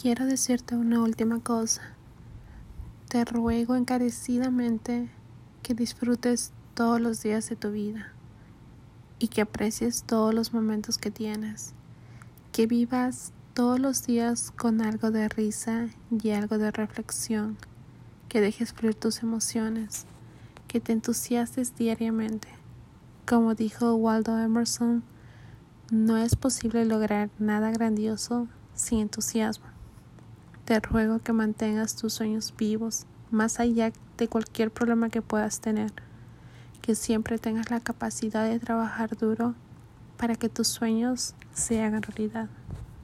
Quiero decirte una última cosa. Te ruego encarecidamente que disfrutes todos los días de tu vida y que aprecies todos los momentos que tienes. Que vivas todos los días con algo de risa y algo de reflexión. Que dejes fluir tus emociones. Que te entusiastes diariamente. Como dijo Waldo Emerson, no es posible lograr nada grandioso sin entusiasmo. Te ruego que mantengas tus sueños vivos, más allá de cualquier problema que puedas tener, que siempre tengas la capacidad de trabajar duro para que tus sueños se hagan realidad.